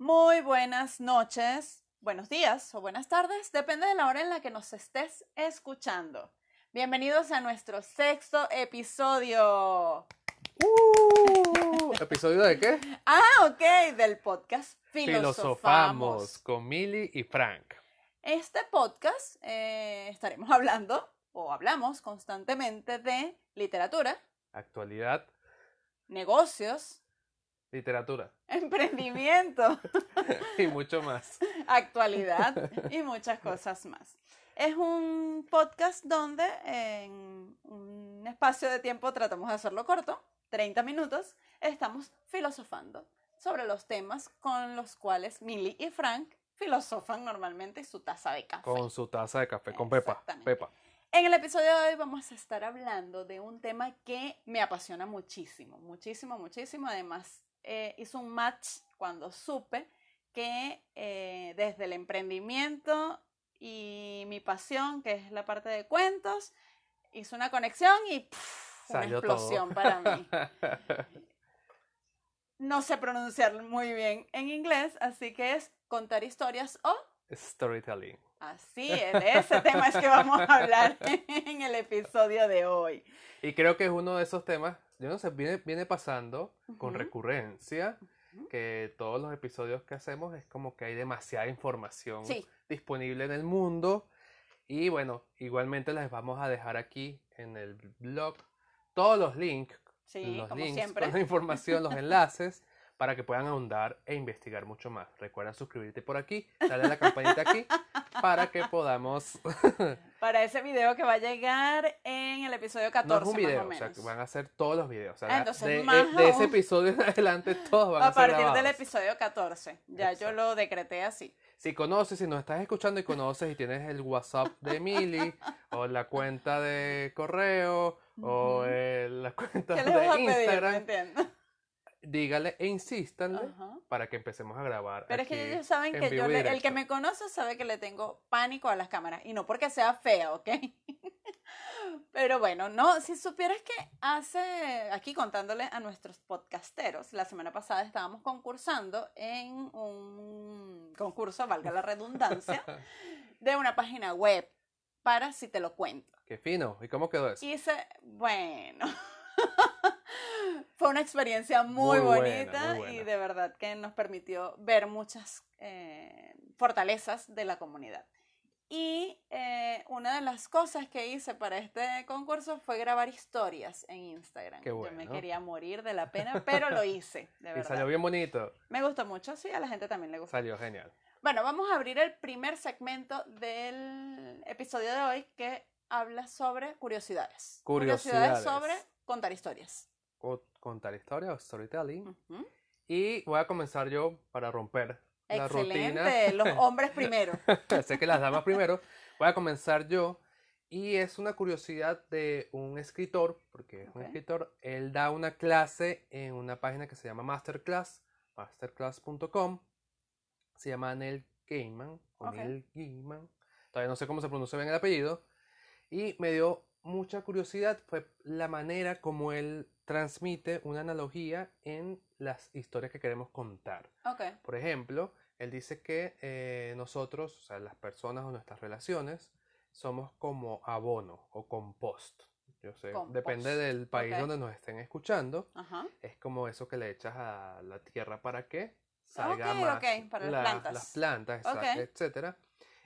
Muy buenas noches, buenos días o buenas tardes, depende de la hora en la que nos estés escuchando. Bienvenidos a nuestro sexto episodio. Uh, ¿Episodio de qué? Ah, ok, del podcast Filosofamos Filosofamos. con Millie y Frank. Este podcast eh, estaremos hablando o hablamos constantemente de literatura, Actualidad, negocios, literatura emprendimiento, y mucho más. actualidad y muchas cosas más. Es un podcast donde en un espacio de tiempo tratamos de hacerlo corto, 30 minutos, estamos filosofando sobre los temas con los cuales Millie y Frank filosofan normalmente su taza de café. Con su taza de café, con Pepa. Pepa. En el episodio de hoy vamos a estar hablando de un tema que me apasiona muchísimo, muchísimo, muchísimo. Además, eh, hizo un match cuando supe que eh, desde el emprendimiento y mi pasión, que es la parte de cuentos, hizo una conexión y ¡puf! una explosión todo. para mí. No sé pronunciar muy bien en inglés, así que es contar historias o Storytelling. Así es, de ese tema es que vamos a hablar en el episodio de hoy. Y creo que es uno de esos temas, yo no sé, viene, viene pasando con recurrencia, que todos los episodios que hacemos es como que hay demasiada información Sí, disponible en el mundo. Y bueno, igualmente les vamos a dejar aquí en el blog todos los links, sí, los como links siempre. con la información, los enlaces, para que puedan ahondar e investigar mucho más. Recuerda suscribirte por aquí, darle a la campanita aquí, para que podamos... Para ese video que va a llegar en el episodio 14, no es un video, o o sea, que van a ser todos los videos. O sea, Ah, entonces de, más de ese aún. episodio en adelante todos van a, a ser partir del episodio 14. Ya yo Exacto. lo decreté así. Si conoces, si nos estás escuchando y conoces y tienes el WhatsApp de Emily o la cuenta de correo o el- la cuenta ¿Qué les vas a de pedir? No Instagram, entiendo. Dígale e insístanle Ajá. para que empecemos a grabar. Pero es que ellos saben en que yo, y le- el que me conoce sabe que le tengo pánico a las cámaras. Y no porque sea fea, ¿ok? Pero bueno, no, si supieras que hace, aquí contándole a nuestros podcasteros, la semana pasada estábamos concursando en un concurso, valga la redundancia, de una página web para si te lo cuento. Qué fino. ¿Y cómo quedó eso? Hice, bueno, fue una experiencia muy, Muy buena, bonita muy buena. y de verdad que nos permitió ver muchas eh, fortalezas de la comunidad. Y eh, una de las cosas que hice para este concurso fue grabar historias en Instagram. Qué Yo me bueno. quería morir de la pena, pero lo hice, de Y verdad. salió bien bonito. Me gustó mucho, sí, a la gente también le gustó. Salió genial. Bueno, vamos a abrir el primer segmento del episodio de hoy que habla sobre curiosidades. Curiosidades. sobre contar historias. Contar historia o storytelling. Ujú. Y voy a comenzar yo para romper la rutina. Excelente, los hombres primero. sé que las damas primero. Voy a comenzar yo. Y es una curiosidad de un escritor, porque es un Ok. escritor. Él da una clase en una página que se llama Masterclass, masterclass.com. Se llama Neil Gaiman, o Ok. Neil Gaiman. Todavía no sé cómo se pronuncia bien el apellido. Y me dio mucha curiosidad, fue la manera como él transmite una analogía en las historias que queremos contar. Ok, Por ejemplo, él dice que eh, nosotros, o sea, las personas o nuestras relaciones, somos como abono o compost. Yo sé, depende Compost, del país ok. donde nos estén escuchando. ajá. Es como eso que le echas a la tierra para que salga Ok, más para las la- plantas. las plantas, etcétera.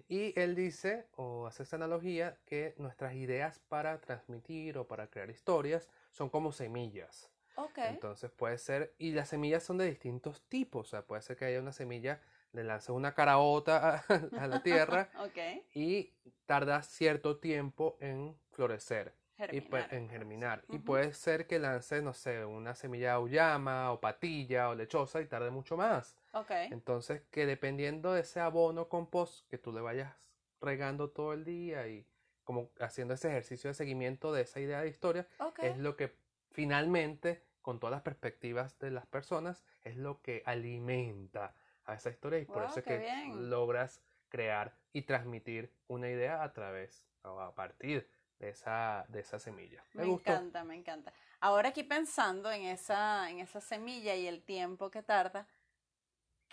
Y él dice, o hace esta analogía, que nuestras ideas para transmitir o para crear historias son como semillas. Ok, Entonces puede ser, y las semillas son de distintos tipos, o sea, puede ser que haya una semilla, le lances una caraota a, a la tierra ok. y tarda cierto tiempo en florecer y pues, Germinar. en germinar. Y puede ser que lances, no sé, una semilla de auyama o patilla o lechosa y tarde mucho más. Ok, Entonces, que dependiendo de ese abono compost que tú le vayas regando todo el día y como haciendo ese ejercicio de seguimiento de esa idea de historia, ok. es lo que finalmente, con todas las perspectivas de las personas, es lo que alimenta a esa historia y por Guau, eso es que bien. logras crear y transmitir una idea a través o a partir de esa, de esa semilla. Me, Me encanta, me encanta. Ahora aquí pensando en esa, en esa semilla y el tiempo que tarda,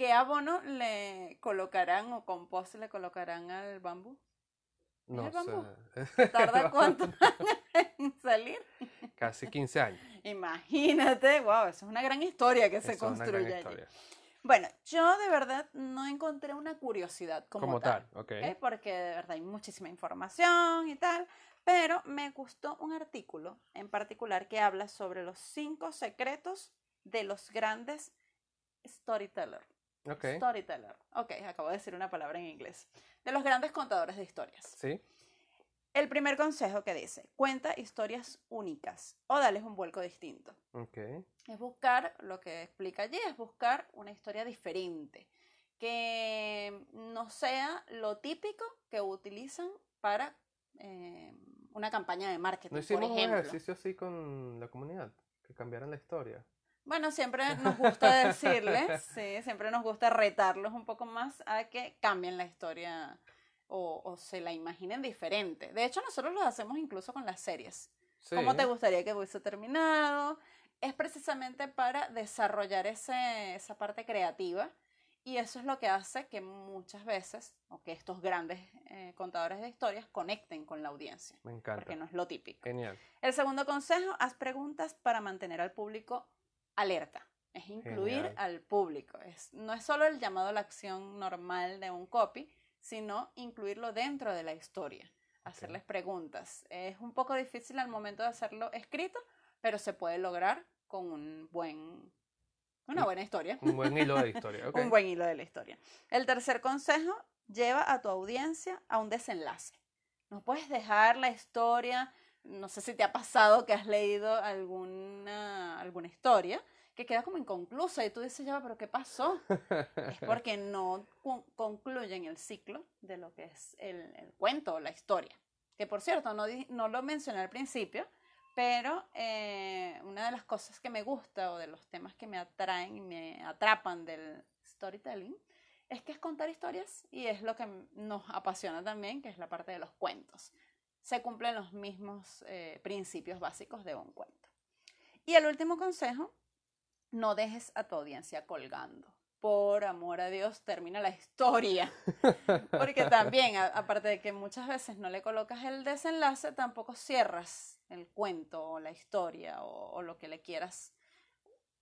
¿Qué abono le colocarán o compost le colocarán al bambú? No el bambú? sé. ¿Tarda cuánto en salir? Casi 15 años. Imagínate, wow, eso es una gran historia que se Eso construye allí. historia. Bueno, yo de verdad no encontré una curiosidad como, Como tal. tal. ¿ok? Porque de verdad hay muchísima información y tal, pero me gustó un artículo en particular que habla sobre los cinco secretos de los grandes storytellers. Ok. Storyteller. Ok, acabo de decir una palabra en inglés. De los grandes contadores de historias. Sí. El primer consejo que dice, cuenta historias únicas o dales un vuelco distinto. Ok. Es buscar, lo que explica allí, es buscar una historia diferente, que no sea lo típico que utilizan para eh, una campaña de marketing, ¿No por hicimos un ejemplo. ejercicio así con la comunidad? Que cambiaran la historia. Bueno, siempre nos gusta decirles, sí, siempre nos gusta retarlos un poco más a que cambien la historia o, o se la imaginen diferente. De hecho, nosotros lo hacemos incluso con las series. Sí. ¿Cómo te gustaría que hubiese terminado? Es precisamente para desarrollar ese, esa parte creativa y eso es lo que hace que muchas veces, o que estos grandes eh, contadores de historias conecten con la audiencia, Me encanta. porque no es lo típico. Genial. El segundo consejo, haz preguntas para mantener al público alerta. Es incluir Genial. al público. Es, no es solo el llamado a la acción normal de un copy, sino incluirlo dentro de la historia. Hacerles preguntas. Es un poco difícil al momento de hacerlo escrito, pero se puede lograr con un buen, una Un- buena historia. Un buen hilo de historia. Un buen hilo de la historia. El tercer consejo, lleva a tu audiencia a un desenlace. No puedes dejar la historia, no sé si te ha pasado que has leído alguna, alguna historia que queda como inconclusa y tú dices, ya, pero ¿qué pasó? Es porque no concluyen el ciclo de lo que es el, el cuento o la historia. Que por cierto, no, no lo mencioné al principio, pero eh, una de las cosas que me gusta o de los temas que me atraen y me atrapan del storytelling es que es contar historias y es lo que nos apasiona también, que es la parte de los cuentos. Se cumplen los mismos eh, principios básicos de un cuento. Y el último consejo, no dejes a tu audiencia colgando. Por amor a Dios, termina la historia. Porque también, a- aparte de que muchas veces no le colocas el desenlace, tampoco cierras el cuento o la historia o, o lo que le quieras.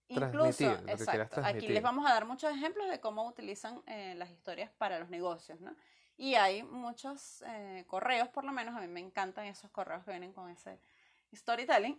Incluso, exacto. Aquí les vamos a dar muchos ejemplos de cómo utilizan eh, las historias para los negocios, ¿no? Y hay muchos eh, correos, por lo menos a mí me encantan esos correos que vienen con ese storytelling.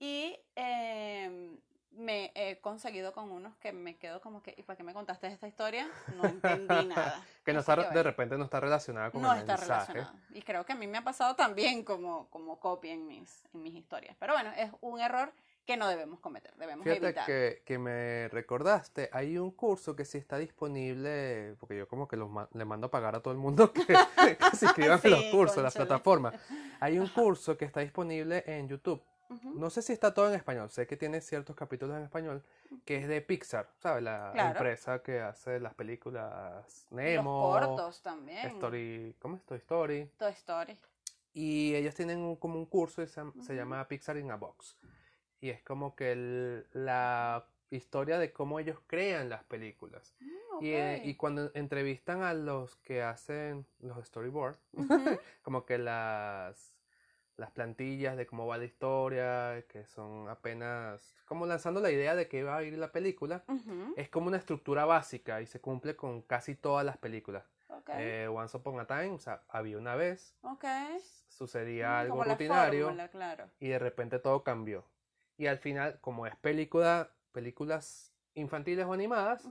Y eh, me he conseguido con unos que me quedo como que, ¿y para qué me contaste esta historia? No entendí nada. Que no está, que de repente no está relacionada con no el está mensaje. relacionado. Y creo que a mí me ha pasado también como, como copia en mis, en mis historias. Pero bueno, es un error que no debemos cometer, debemos Fíjate evitar. que, que me recordaste, hay un curso que sí está disponible, porque yo como que los ma- le mando a pagar a todo el mundo que, que se inscriban en los Sí, cursos, las plataformas. Hay un curso que está disponible en YouTube. Ujú. No sé si está todo en español, sé que tiene ciertos capítulos en español, que es de Pixar, ¿sabes? La Claro. empresa que hace las películas Los Nemo, cortos también. Story, ¿cómo es? Toy Story. Toy Story. Y ellos tienen un- como un curso y se, se Ujú. llama Pixar in a Box. Y es como que el- la historia de cómo ellos crean las películas. Mm, Y, eh, y cuando entrevistan a los que hacen los storyboards, como que las, las plantillas de cómo va la historia, que son apenas como lanzando la idea de que va a ir la película, es como una estructura básica y se cumple con casi todas las películas. Ok. Eh, Once Upon a Time, o sea, había una vez, ok. sucedía Mm, algo rutinario fórmula, claro. y de repente todo cambió. Y al final, como es película, películas infantiles o animadas,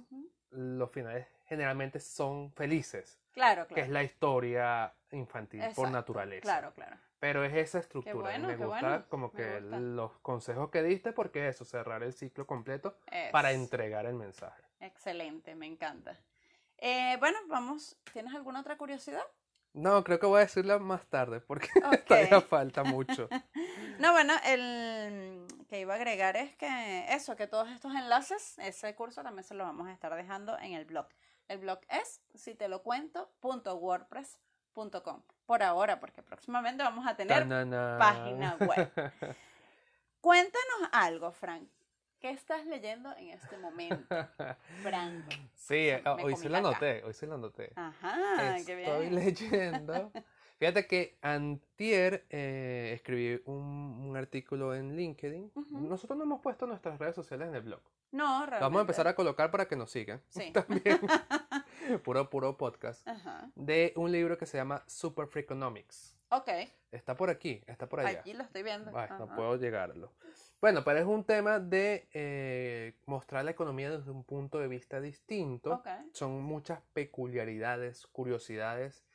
los finales generalmente son felices, Claro, que es claro. la historia infantil por naturaleza. Claro, claro. Pero es esa estructura. bueno, me qué gusta bueno, como que gusta. los consejos que diste porque es eso, cerrar el ciclo completo para entregar el mensaje. Excelente, me encanta. Eh, bueno, vamos. ¿Tienes alguna otra curiosidad? No, creo que voy a decirla más tarde porque Ok. todavía falta mucho. No, bueno, el que iba a agregar es que eso, que todos estos enlaces, ese curso también se lo vamos a estar dejando en el blog. El blog es si te lo cuento.wordpress.com. Por ahora, porque próximamente vamos a tener Tanana. página web. Cuéntanos algo, Frank. ¿Qué estás leyendo en este momento, Franco? Sí, Se- eh, hoy sí la cara. anoté, hoy sí la anoté. Ajá, qué Estoy bien. leyendo. Fíjate que antier eh, escribí un, un artículo en LinkedIn. Ujú. Nosotros no hemos puesto nuestras redes sociales en el blog. No, realmente. vamos a empezar a colocar para que nos sigan. Sí. También. puro, puro podcast. Ajá. De un libro que se llama Super Freakonomics. Ok, Está por aquí, está por allá. aquí lo estoy viendo. Ay, no puedo llegarlo. Bueno, pero es un tema de eh, mostrar la economía desde un punto de vista distinto. Ok, Son muchas peculiaridades, curiosidades.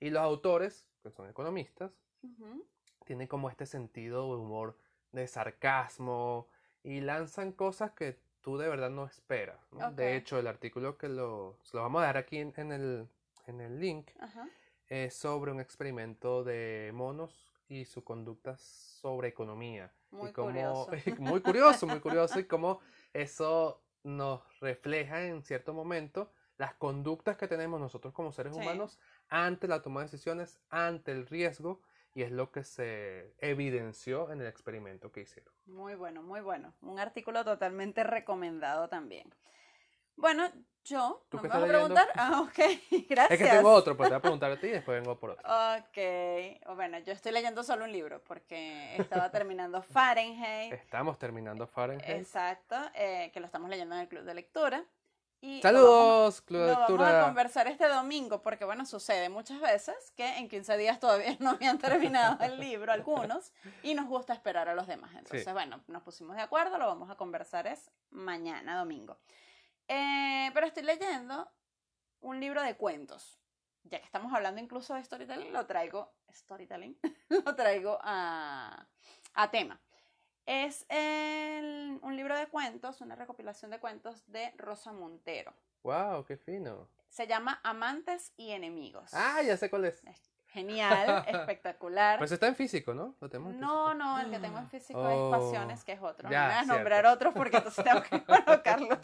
Y los autores, que son economistas, ujú, tienen como este sentido de humor, de sarcasmo, y lanzan cosas que tú de verdad no esperas. ¿no? Ok. De hecho, el artículo que lo, lo vamos a dar aquí en, en el, en el link ajá. es sobre un experimento de monos y su conducta sobre economía. Muy y cómo- curioso. muy curioso, muy curioso, y cómo eso nos refleja en cierto momento las conductas que tenemos nosotros como seres Sí. humanos ante la toma de decisiones, ante el riesgo, y es lo que se evidenció en el experimento que hicieron. Muy bueno, muy bueno. Un artículo totalmente recomendado también. Bueno, yo, ¿Tú ¿no me vas a preguntar? Ah, ok, gracias. Es que tengo otro, pero te voy a preguntar a ti y después vengo por otro. Ok, bueno, yo estoy leyendo solo un libro porque estaba terminando Fahrenheit. Estamos terminando Fahrenheit. Exacto, eh, que lo estamos leyendo en el club de lectura. Y Saludos, Club de Lo vamos a Lectura. conversar este domingo porque, bueno, sucede muchas veces que en 15 días todavía no habían terminado el libro algunos y nos gusta esperar a los demás. Entonces, Sí. bueno, nos pusimos de acuerdo, lo vamos a conversar es mañana, domingo. Eh, pero estoy leyendo un libro de cuentos. Ya que estamos hablando incluso de storytelling, lo traigo, storytelling, lo traigo a, a tema. Es el- un libro de cuentos, una recopilación de cuentos de Rosa Montero. Wow, qué fino. Se llama Amantes y Enemigos. Ah, ya sé cuál es. Genial, espectacular. Pues está en físico, ¿no? Lo tenemos en no, físico. no, el que tengo en físico Oh, es Pasiones, que es otro. ya, no me vas a nombrar otros porque entonces tengo que colocarlos.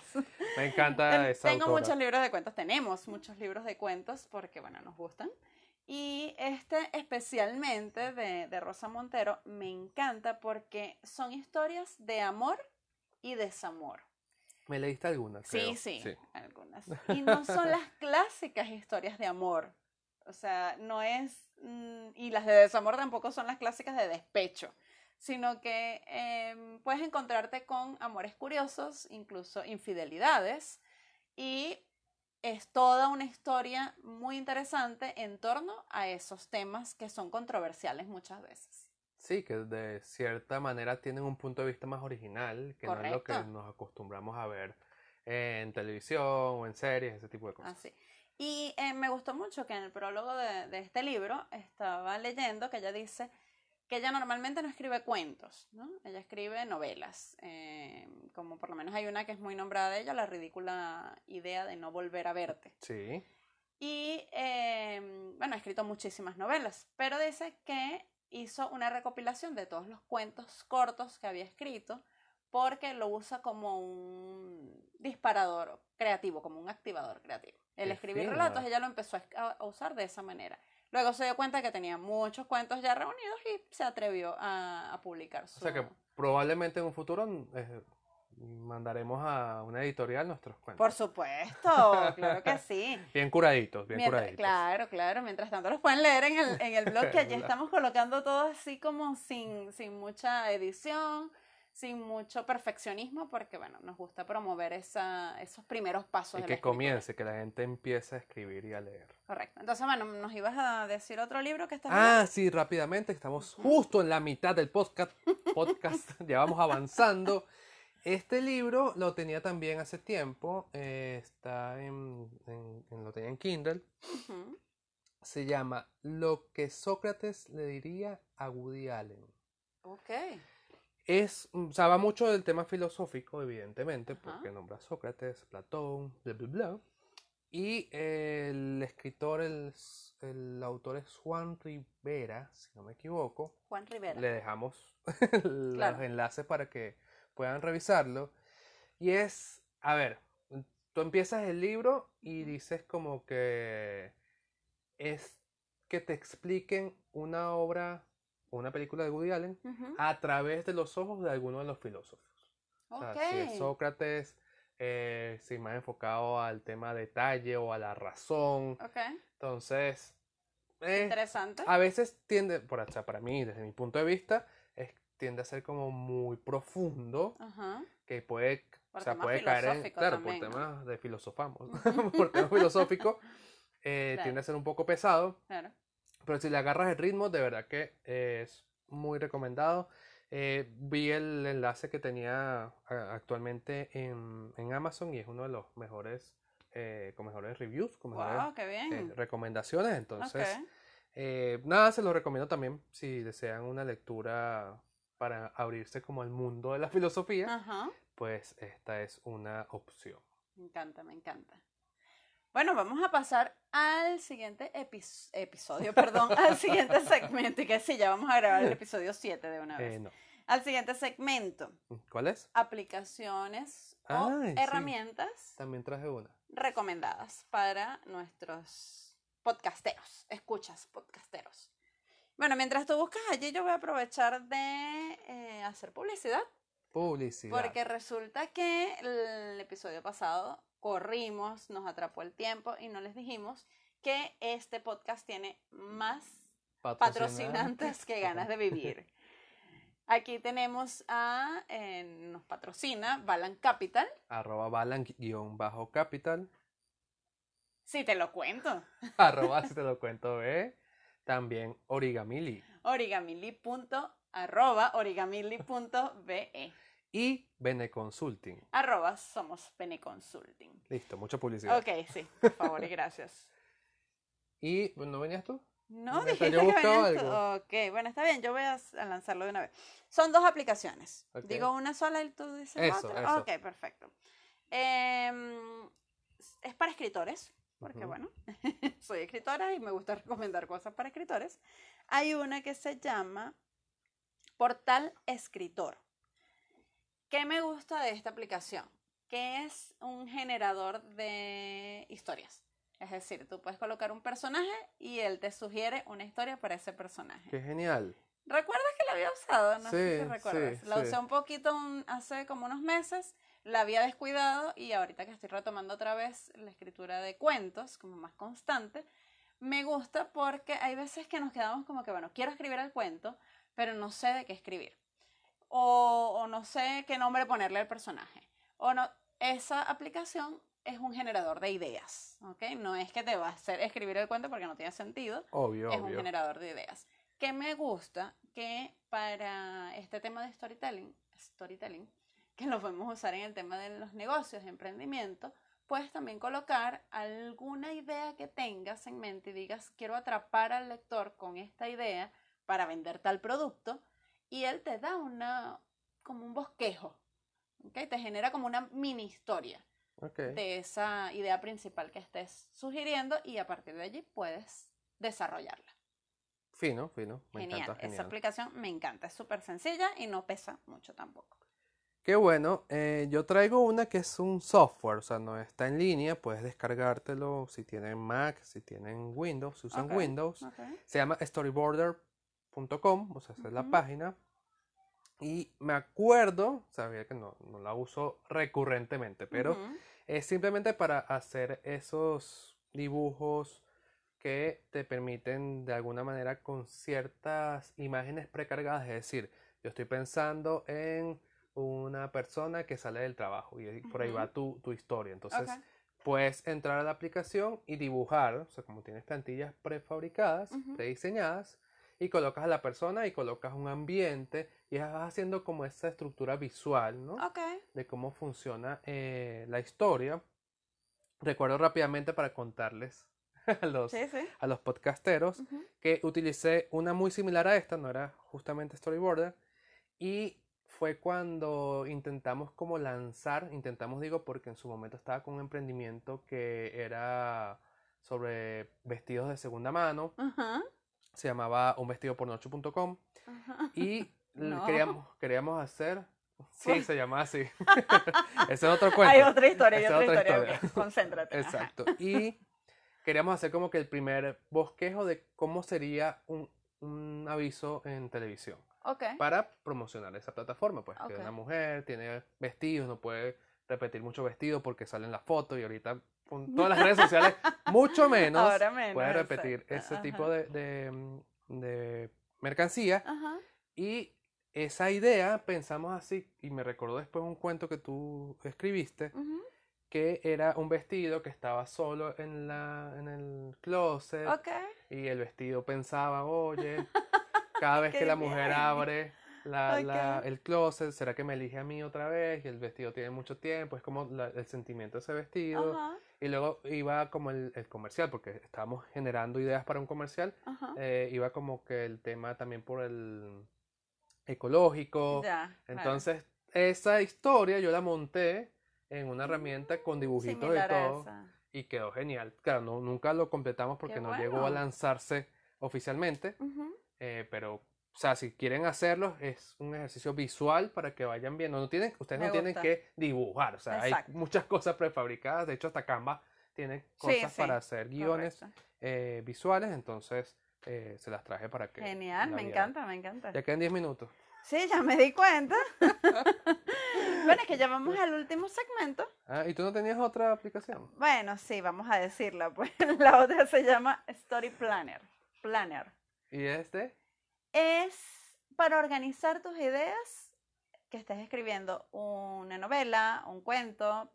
Me encanta esa Tengo autora. muchos libros de cuentos, tenemos muchos libros de cuentos porque, bueno, nos gustan. Y este especialmente de, de Rosa Montero me encanta porque son historias de amor y desamor. Me leíste algunas, creo. Sí, sí, algunas. Y no son las clásicas historias de amor. O sea, no es. mm, y las de desamor tampoco son las clásicas de despecho. Sino que em, puedes encontrarte con amores curiosos, incluso infidelidades. Y es toda una historia muy interesante en torno a esos temas que son controversiales muchas veces. Sí, que de cierta manera tienen un punto de vista más original, que no es lo que Correcto. nos acostumbramos a ver en televisión o en series, ese tipo de cosas. Así. Y eh, me gustó mucho que en el prólogo de, de este libro estaba leyendo que ella dice que ella normalmente no escribe cuentos, ¿no? Ella escribe novelas, eh, como por lo menos hay una que es muy nombrada de ella, La ridícula idea de no volver a verte. Sí, Y eh, bueno, ha escrito muchísimas novelas, pero dice que hizo una recopilación de todos los cuentos cortos que había escrito porque lo usa como un disparador creativo, como un activador creativo. El Qué escribir fino. relatos ella lo empezó a, a usar de esa manera. Luego se dio cuenta que tenía muchos cuentos ya reunidos y se atrevió a, a publicar su... o sea que probablemente en un futuro eh, mandaremos a una editorial nuestros cuentos. Por supuesto, claro que sí. Bien curaditos, bien Mientras- curaditos. claro, claro. Mientras tanto los pueden leer en el, en el blog que allí estamos colocando todo así como sin, sin mucha edición, sin mucho perfeccionismo, porque bueno, nos gusta promover esa, esos primeros pasos. Y de la que comience, que la gente empiece a escribir y a leer. Correcto. Entonces, bueno, nos ibas a decir otro libro que estás Ah, sí, rápidamente, estamos justo en la mitad del podcast. podcast ya vamos avanzando. Este libro lo tenía también hace tiempo, eh, está en, en- en- lo tenía en Kindle. Se llama Lo que Sócrates le diría a Woody Allen. Ok. Es, o sea, va mucho del tema filosófico, evidentemente, Ajá. porque nombra a Sócrates, Platón, bla, bla, bla. Y el escritor, el, el autor es Juan Rivera, si no me equivoco. Juan Rivera. Le dejamos los Claro. enlaces para que puedan revisarlo. Y es, a ver, tú empiezas el libro y dices como que es que te expliquen una obra una película de Woody Allen Ujú. a través de los ojos de alguno de los filósofos. O sea, si es. Sócrates, eh, si más enfocado al tema detalle o a la razón. Ok, Entonces, eh, interesante. a veces tiende, por o sea, para mí, desde mi punto de vista, es, tiende a ser como muy profundo, Ajá. que puede, o sea, puede caer en, claro, también, por ¿no? temas de filosofamos, por temas filosóficos, eh, Claro. tiende a ser un poco pesado, Claro. Pero si le agarras el ritmo, de verdad que eh, es muy recomendado. Eh, vi el enlace que tenía actualmente en, en Amazon y es uno de los mejores, eh, con mejores reviews, con mejores Wow, qué eh, bien. recomendaciones. Entonces, nada, se lo recomiendo también si desean una lectura para abrirse como al mundo de la filosofía, pues esta es una opción. Me encanta, me encanta. Bueno, vamos a pasar al siguiente epis- episodio, perdón, al siguiente segmento. Y que sí, ya vamos a grabar el episodio 7 de una vez. Eh, no. Al siguiente segmento, ¿Cuál es? aplicaciones o sí. herramientas También traje una. recomendadas para nuestros podcasteros, escuchas podcasteros. Bueno, mientras tú buscas allí, yo voy a aprovechar de eh, hacer publicidad. Publicidad. Porque resulta que el episodio pasado corrimos, nos atrapó el tiempo y no les dijimos que este podcast tiene más patrocinantes que ganas de vivir. Aquí tenemos a, eh, nos patrocina Balan Capital. Arroba balan-capital. Si te lo cuento. Arroba, si te lo cuento, ¿eh? También Origamili. Origamili. arroba origamili.be. Y Bene Consulting. Arroba somos Pene Consulting. Listo, mucha publicidad. Ok, sí, por favor y gracias. ¿Y no venías tú? No, dijiste que venías tú. algo. Ok, bueno, está bien, yo voy a, lanzarlo de una vez. Son dos aplicaciones. Digo una sola y tú dices Eso, otra. eso. Ok, perfecto. Em, es para escritores, porque bueno, soy escritora y me gusta recomendar cosas para escritores. Hay una que se llama Portal Escritor. ¿Qué me gusta de esta aplicación? Que es un generador de historias. Es decir, tú puedes colocar un personaje y él te sugiere una historia para ese personaje. Qué genial. ¿Recuerdas que la había usado? No sé Sí, si recuerdas. sí, la sí. usé un poquito un- hace como unos meses, la había descuidado y ahorita que estoy retomando otra vez la escritura de cuentos como más constante, me gusta porque hay veces que nos quedamos como que, bueno, quiero escribir el cuento, pero no sé de qué escribir. O, o no sé qué nombre ponerle al personaje. O no, esa aplicación es un generador de ideas, ¿ok? No es que te va a hacer escribir el cuento porque no tiene sentido, Obvio, es un generador de ideas. Que me gusta que para este tema de storytelling, storytelling, que lo podemos usar en el tema de los negocios, de emprendimiento, puedes también colocar alguna idea que tengas en mente y digas, quiero atrapar al lector con esta idea para vender tal producto, y él te da una, como un bosquejo, ¿ok? Te genera como una mini historia de esa idea principal que estés sugiriendo y a partir de allí puedes desarrollarla. Fino, fino. Me genial, encanta, esa aplicación me encanta, es súper sencilla y no pesa mucho tampoco. Qué bueno. eh, yo traigo una que es un software, o sea, no está en línea, puedes descargártelo si tienen Mac, si tienen Windows, si usan Windows. Se llama storyboarder.com, o sea, esa es la página. Y me acuerdo, sabía que no, no la uso recurrentemente, pero Ujú, es simplemente para hacer esos dibujos que te permiten de alguna manera con ciertas imágenes precargadas, es decir, yo estoy pensando en una persona que sale del trabajo y por ahí va tu, tu historia. Entonces, ok, puedes entrar a la aplicación y dibujar, o sea, como tienes plantillas prefabricadas, prediseñadas, y colocas a la persona y colocas un ambiente y vas haciendo como esa estructura visual, ¿no? ok, De cómo funciona eh, la historia. Recuerdo rápidamente para contarles a los, sí, sí. a los podcasteros que utilicé una muy similar a esta, no era justamente Storyboarder, y fue cuando intentamos como lanzar, intentamos digo porque en su momento estaba con un emprendimiento que era sobre vestidos de segunda mano, Ajá, se llamaba unvestidopornoche.com ajá. y l- No. queríamos, queríamos hacer, sí, se llama así, ese es otro cuento. Hay otra historia, hay otra, historia. Concéntrate. ajá. Exacto. Y queríamos hacer como que el primer bosquejo de cómo sería un, un aviso en televisión Ok. para promocionar esa plataforma. Pues que una mujer tiene vestidos, no puede repetir mucho vestido porque salen las fotos y ahorita todas las redes sociales, mucho menos, Ahora menos, puede repetir exacto, ese ajá. tipo de, de, mm, de mercancía. Ajá. Y esa idea pensamos así, y me recordó después un cuento que tú escribiste, que era un vestido que estaba solo en, la, en el closet y el vestido pensaba, oye, cada vez que la mujer bien. abre la, la- el closet, ¿será que me elige a mí otra vez? Y el vestido tiene mucho tiempo, es como la- el sentimiento de ese vestido. Ajá. Y luego iba como el, el comercial, porque estábamos generando ideas para un comercial, eh, iba como que el tema también por el ecológico. Ya. claro. Entonces, esa historia yo la monté en una herramienta con dibujitos Similar y a todo. Y quedó genial. Claro, no, nunca lo completamos porque Qué no llegó a lanzarse oficialmente. Eh, pero, o sea, si quieren hacerlo, es un ejercicio visual para que vayan viendo. No tienen, ustedes Me no tienen que dibujar. O sea, hay muchas cosas prefabricadas. De hecho, hasta Canva tiene cosas sí, para hacer guiones eh, visuales. Entonces, eh, se las traje para que. Genial, me encanta, me encanta. Ya quedan 10 minutos. Sí, ya me di cuenta. bueno, es que ya vamos al último segmento. Ah, ¿y tú no tenías otra aplicación? Bueno, sí, vamos a decirla. Pues la otra se llama Story Planner. Planner. ¿Y este? Es para organizar tus ideas que estés escribiendo una novela, un cuento.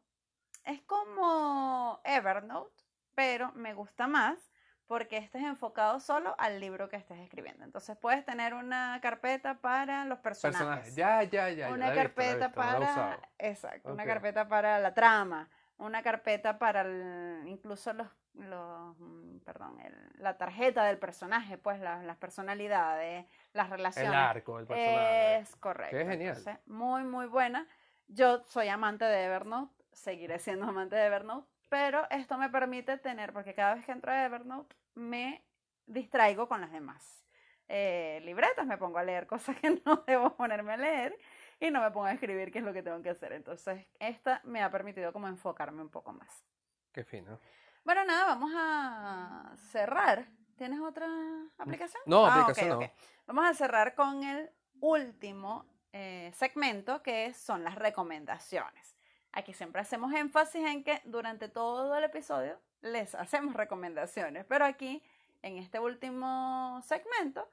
Es como Evernote, pero me gusta más porque este es enfocado solo al libro que estés escribiendo. Entonces puedes tener una carpeta para los personajes. Personajes. Ya, ya, ya. una visto, carpeta visto, para exacto una carpeta para la trama una carpeta para el- incluso los los mm, perdón el- la tarjeta del personaje pues la- las personalidades las relaciones El arco, el personaje. es correcto Qué genial. Entonces, muy muy buena yo soy amante de Evernote seguiré siendo amante de Evernote pero esto me permite tener porque cada vez que entro a Evernote me distraigo con las demás eh, libretas, me pongo a leer cosas que no debo ponerme a leer y no me pongo a escribir qué es lo que tengo que hacer. Entonces, esta me ha permitido como enfocarme un poco más. Qué fino. Bueno, nada, vamos a cerrar. ¿Tienes otra aplicación? No, Ah, aplicación no. ok. Vamos a cerrar con el último eh, segmento que son las recomendaciones. Aquí siempre hacemos énfasis en que durante todo el episodio les hacemos recomendaciones, pero aquí en este último segmento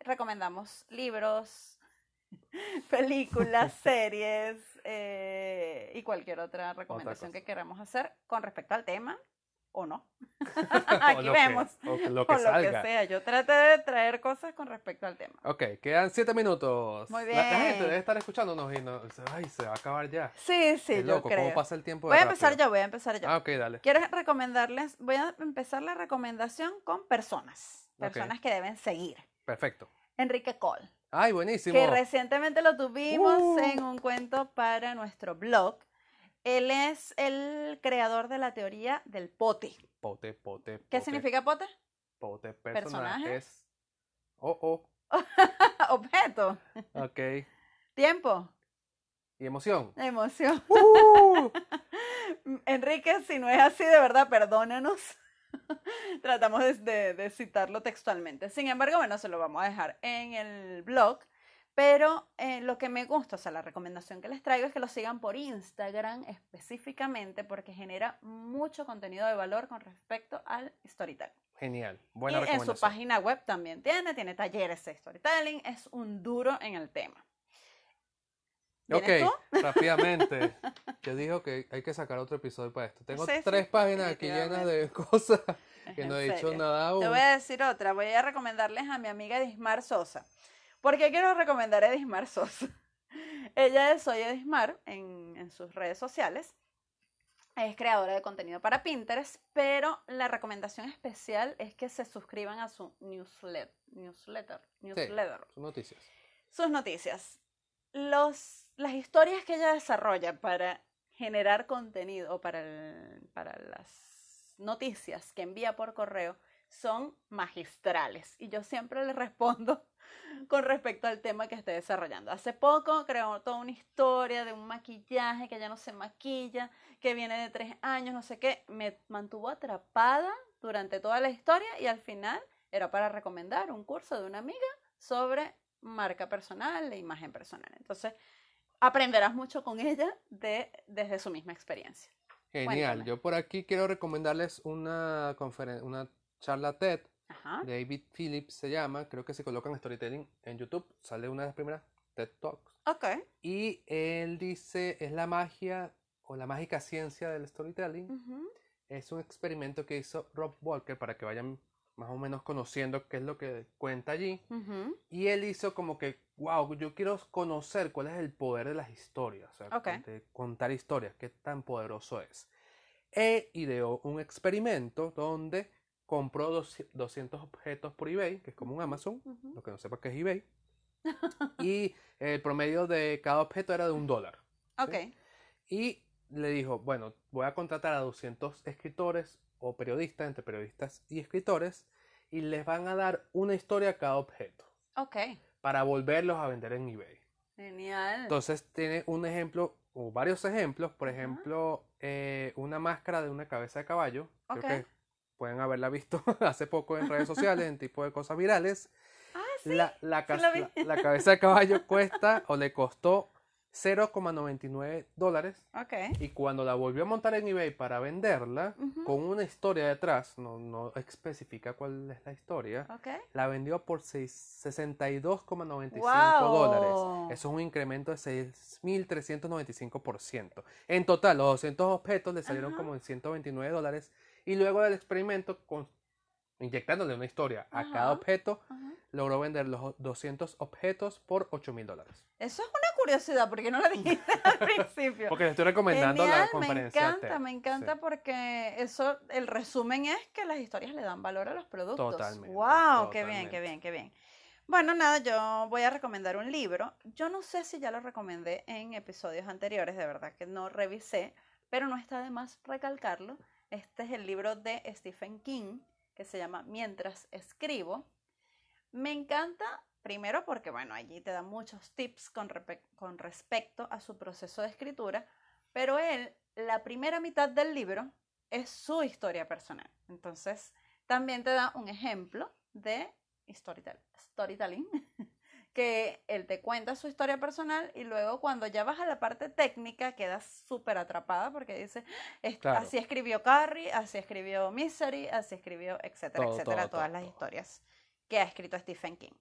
recomendamos libros, películas, series eh, y cualquier otra recomendación cosa. que queramos hacer con respecto al tema o no. O Aquí que- vemos. o que- lo O que lo salga. que sea. Yo traté de traer cosas con respecto al tema. Ok, quedan 7 minutos. Muy La, la gente bien. debe estar escuchándonos y no, ay, se va a acabar ya. Sí, sí, Qué yo loco, creo. cómo pasa el tiempo. Voy a empezar rápido. yo, voy a empezar yo. Ah, ok, dale. Quiero recomendarles, voy a empezar la recomendación con personas, personas que deben seguir. Perfecto. Enrique Cole, Ay, buenísimo. que recientemente lo tuvimos Uh. en un cuento para nuestro blog. Él es el creador de la teoría del pote. Pote, pote, ¿Qué significa pote? Pote, Personaje. personajes. Oh, oh. Objeto, Ok. tiempo, Y emoción. emoción. Uh. Enrique, si no es así, de verdad, perdónanos. Tratamos de, de- de citarlo textualmente. Sin embargo, bueno, se lo vamos a dejar en el blog. Pero eh, lo que me gusta, o sea, la recomendación que les traigo es que lo sigan por Instagram específicamente porque genera mucho contenido de valor con respecto al storytelling. Genial. Y Buena en su recomendación. página web también tiene, tiene talleres de storytelling, es un duro en el tema. ¿Vienes Ok, tú? rápidamente. Yo dijo que hay que sacar otro episodio para esto. Tengo Sí, sí, tres páginas aquí llenas de cosas que no he dicho nada aún. Te voy a decir otra, voy a recomendarles a mi amiga Edismar Sosa. ¿Por qué quiero recomendar a Edismar Sosa? Ella es Soy Edismar en, en sus redes sociales. Es creadora de contenido para Pinterest, pero la recomendación especial es que se suscriban a su newsletter. Newsletter. newsletter Son noticias. sus noticias. Los, las historias que ella desarrolla para generar contenido, para, el- para las noticias que envía por correo, son magistrales. Y yo siempre le respondo con respecto al tema que esté desarrollando. Hace poco creó toda una historia de un maquillaje que ya no se maquilla, que viene de tres años, no sé qué. Me mantuvo atrapada durante toda la historia y al final era para recomendar un curso de una amiga sobre marca personal e imagen personal. Entonces, aprenderás mucho con ella de, desde su misma experiencia. Genial. Cuéntame. Yo por aquí quiero recomendarles una una charla TED. Ajá. David Phillips se llama. Creo que si colocan Storytelling en YouTube, sale una de las primeras TED Talks. Ok. Y él dice, es la magia o la mágica ciencia del storytelling. Es un experimento que hizo Rob Walker para que vayan más o menos conociendo qué es lo que cuenta allí. Y él hizo como que, wow, yo quiero conocer cuál es el poder de las historias, o sea, Ok. de contar historias, qué tan poderoso es. E ideó un experimento donde compró dos- 200 objetos por eBay, que es como un Amazon, lo que no sepa qué es eBay. y el promedio de cada objeto era de un dólar. Ok. Y le dijo, bueno, voy a contratar a 200 escritores o periodistas, entre periodistas y escritores, y les van a dar una historia a cada objeto Ok. para volverlos a vender en eBay. Genial. Entonces tiene un ejemplo o varios ejemplos, por ejemplo, eh, una máscara de una cabeza de caballo, Ok. creo que pueden haberla visto hace poco en redes sociales, en tipo de cosas virales. ah, sí. La, la, cas- la la- cabeza de caballo cuesta o le costó 0,99 dólares Ok. y cuando la volvió a montar en eBay para venderla, Ujú. con una historia detrás, no, no especifica cuál es la historia, Ok. la vendió por seis- 62,95 ¡Guau! dólares. Eso es un incremento de 6.395%. En total, los 200 objetos le salieron Ajá. como en 129 dólares. Y luego del experimento, con, inyectándole una historia a cada Ajá. objeto, Ajá. logró vender los 200 objetos por 8.000 dólares. Eso es una curiosidad, porque no lo dijiste al principio. Porque le estoy recomendando Genial, la me conferencia. encanta, TED. me encanta Sí. porque eso, el resumen es que las historias le dan valor a los productos. Totalmente, Wow, qué bien, totalmente. qué bien, qué bien. Bueno, nada, yo voy a recomendar un libro. Yo no sé si ya lo recomendé en episodios anteriores, de verdad que no revisé, pero no está de más recalcarlo. Este es el libro de Stephen King que se llama Mientras escribo. Me encanta, primero porque, bueno, allí te da muchos tips con, con respecto a su proceso de escritura, pero él, la primera mitad del libro es su historia personal. Entonces, también te da un ejemplo de storytell- storytelling, que él te cuenta su historia personal y luego cuando ya vas a la parte técnica quedas súper atrapada porque dice, "Es- Claro. así escribió Carrie, así escribió Misery, así escribió, etcétera, Todo, etcétera, todo, todas todo, las historias que ha escrito Stephen King.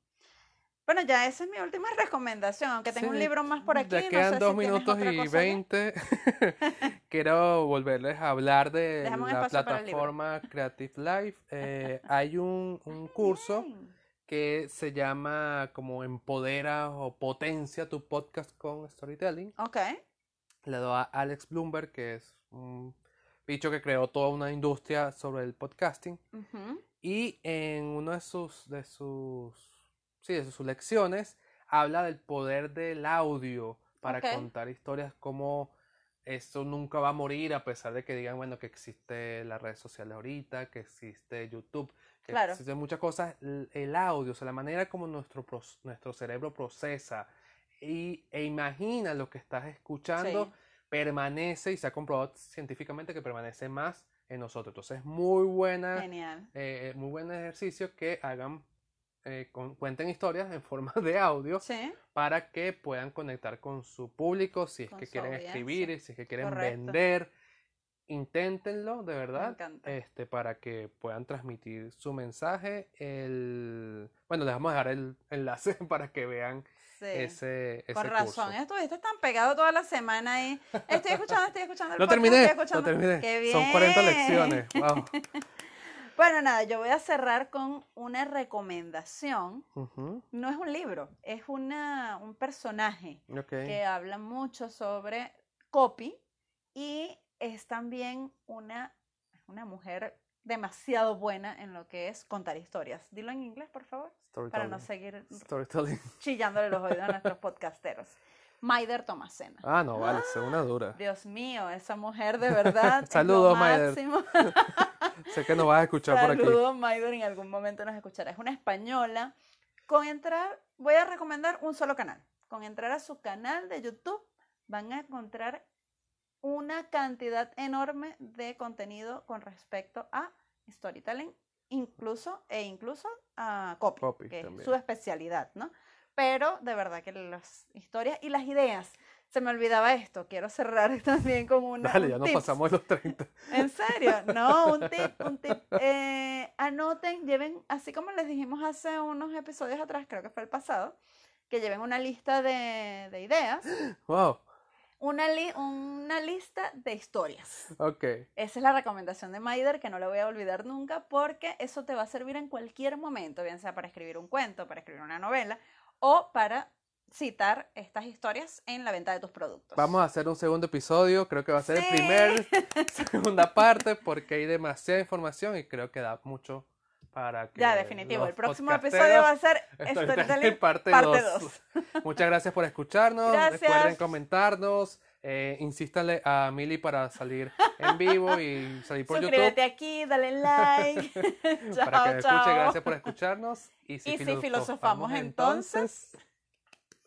Bueno, ya esa es mi última recomendación, aunque tengo un libro más por aquí. Ya no quedan sé dos si minutos y veinte. Quiero volverles a hablar de la plataforma Creative Life. Eh, hay un, un curso Bien. Que se llama como Empodera o Potencia tu podcast con Storytelling. Ok. Le doy a Alex Bloomberg, que es un bicho que creó toda una industria sobre el podcasting. Y en una de sus, de sus, sí, de sus lecciones habla del poder del audio para contar historias, como eso nunca va a morir a pesar de que digan, bueno, que existe las redes sociales ahorita, que existe YouTube, Claro. existen muchas cosas. El, audio, o sea, la manera como nuestro, nuestro cerebro procesa y, e imagina lo que estás escuchando, Sí. permanece y se ha comprobado científicamente que permanece más en nosotros. Entonces es muy buena Genial. eh, muy buen ejercicio que hagan, eh, con- cuenten historias en forma de audio Sí. para que puedan conectar con su público, si es Con que quieren audiencia. escribir, si es que quieren Correcto. vender. Inténtenlo, de verdad, este, para que puedan transmitir su mensaje. El... Bueno, les vamos a dejar el enlace para que vean Sí. ese, ese Con razón, curso. estuviste tan pegado toda la semana ahí. Estoy escuchando, estoy escuchando el podcast, terminé, estoy lo escuchando. terminé. ¡Qué Son 40 bien! lecciones. Wow. Bueno, nada, yo voy a cerrar con una recomendación. No es un libro, es una, un personaje que habla mucho sobre copy y es también una, una mujer demasiado buena en lo que es contar historias. Dilo en inglés, por favor, para no seguir chillándole los oídos a nuestros podcasteros. Maider Tomasena. Ah, no, vale, es una dura. Dios mío, esa mujer de verdad. Saludos, Maider. Sé que nos vas a escuchar por aquí. Saludos, Maider, en algún momento nos escuchará. Es una española. Con entrar, voy a recomendar un solo canal. Con entrar a su canal de YouTube van a encontrar una cantidad enorme de contenido con respecto a storytelling incluso, e incluso a copy, Copy que es su especialidad, ¿no? Pero de verdad que las historias y las ideas, se me olvidaba esto, quiero cerrar también con una... Dale, un ya nos tips. pasamos los 30. ¿En serio? No, un tip, un tip. Eh, anoten, lleven, así como les dijimos hace unos episodios atrás, creo que fue el pasado, que lleven una lista de, de ideas, Wow, una, li- una lista de historias. ok. Esa es la recomendación de Maider, que no la voy a olvidar nunca, porque eso te va a servir en cualquier momento, bien sea para escribir un cuento, para escribir una novela o para citar estas historias en la venta de tus productos. Vamos a hacer un segundo episodio, creo que va a ser Sí. el primer, segunda parte, porque hay demasiada información y creo que da mucho para que Ya, definitivo. El próximo episodio va a ser Storytelling parte parte 2. 2. Muchas gracias por escucharnos. Gracias. Recuerden comentarnos. Eh, insístale a Mili para salir en vivo y salir por Suscríbete YouTube aquí, dale like. chao, para que me escuche. chao. Gracias por escucharnos. Y si, Y si filosofamos filosofamos entonces,